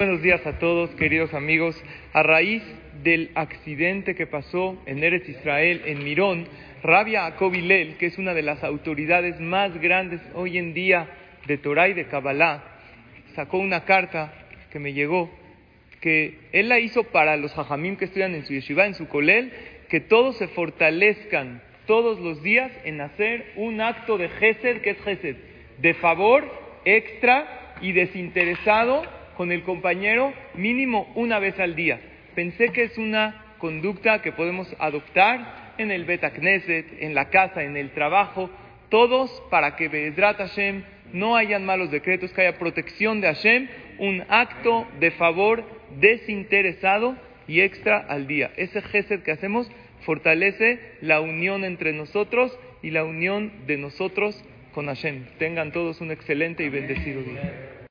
Buenos días a todos, queridos amigos. A raíz del accidente que pasó en Eretz Israel, en Mirón, Rabia Akobilel, que es una de las autoridades más grandes hoy en día de Torah y de Kabbalah, sacó una carta que me llegó, que él la hizo para los hajamim que estudian en su yeshiva, en su kolel, que todos se fortalezcan todos los días en hacer un acto de gesed, que es gesed, de favor extra y desinteresado con el compañero mínimo una vez al día. Pensé que es una conducta que podemos adoptar en el Beta Knesset, en la casa, en el trabajo, todos para que Be'ezrat Hashem no hayan malos decretos, que haya protección de Hashem, un acto de favor desinteresado y extra al día. Ese gesed que hacemos fortalece la unión entre nosotros y la unión de nosotros con Hashem. Tengan todos un excelente y bendecido día.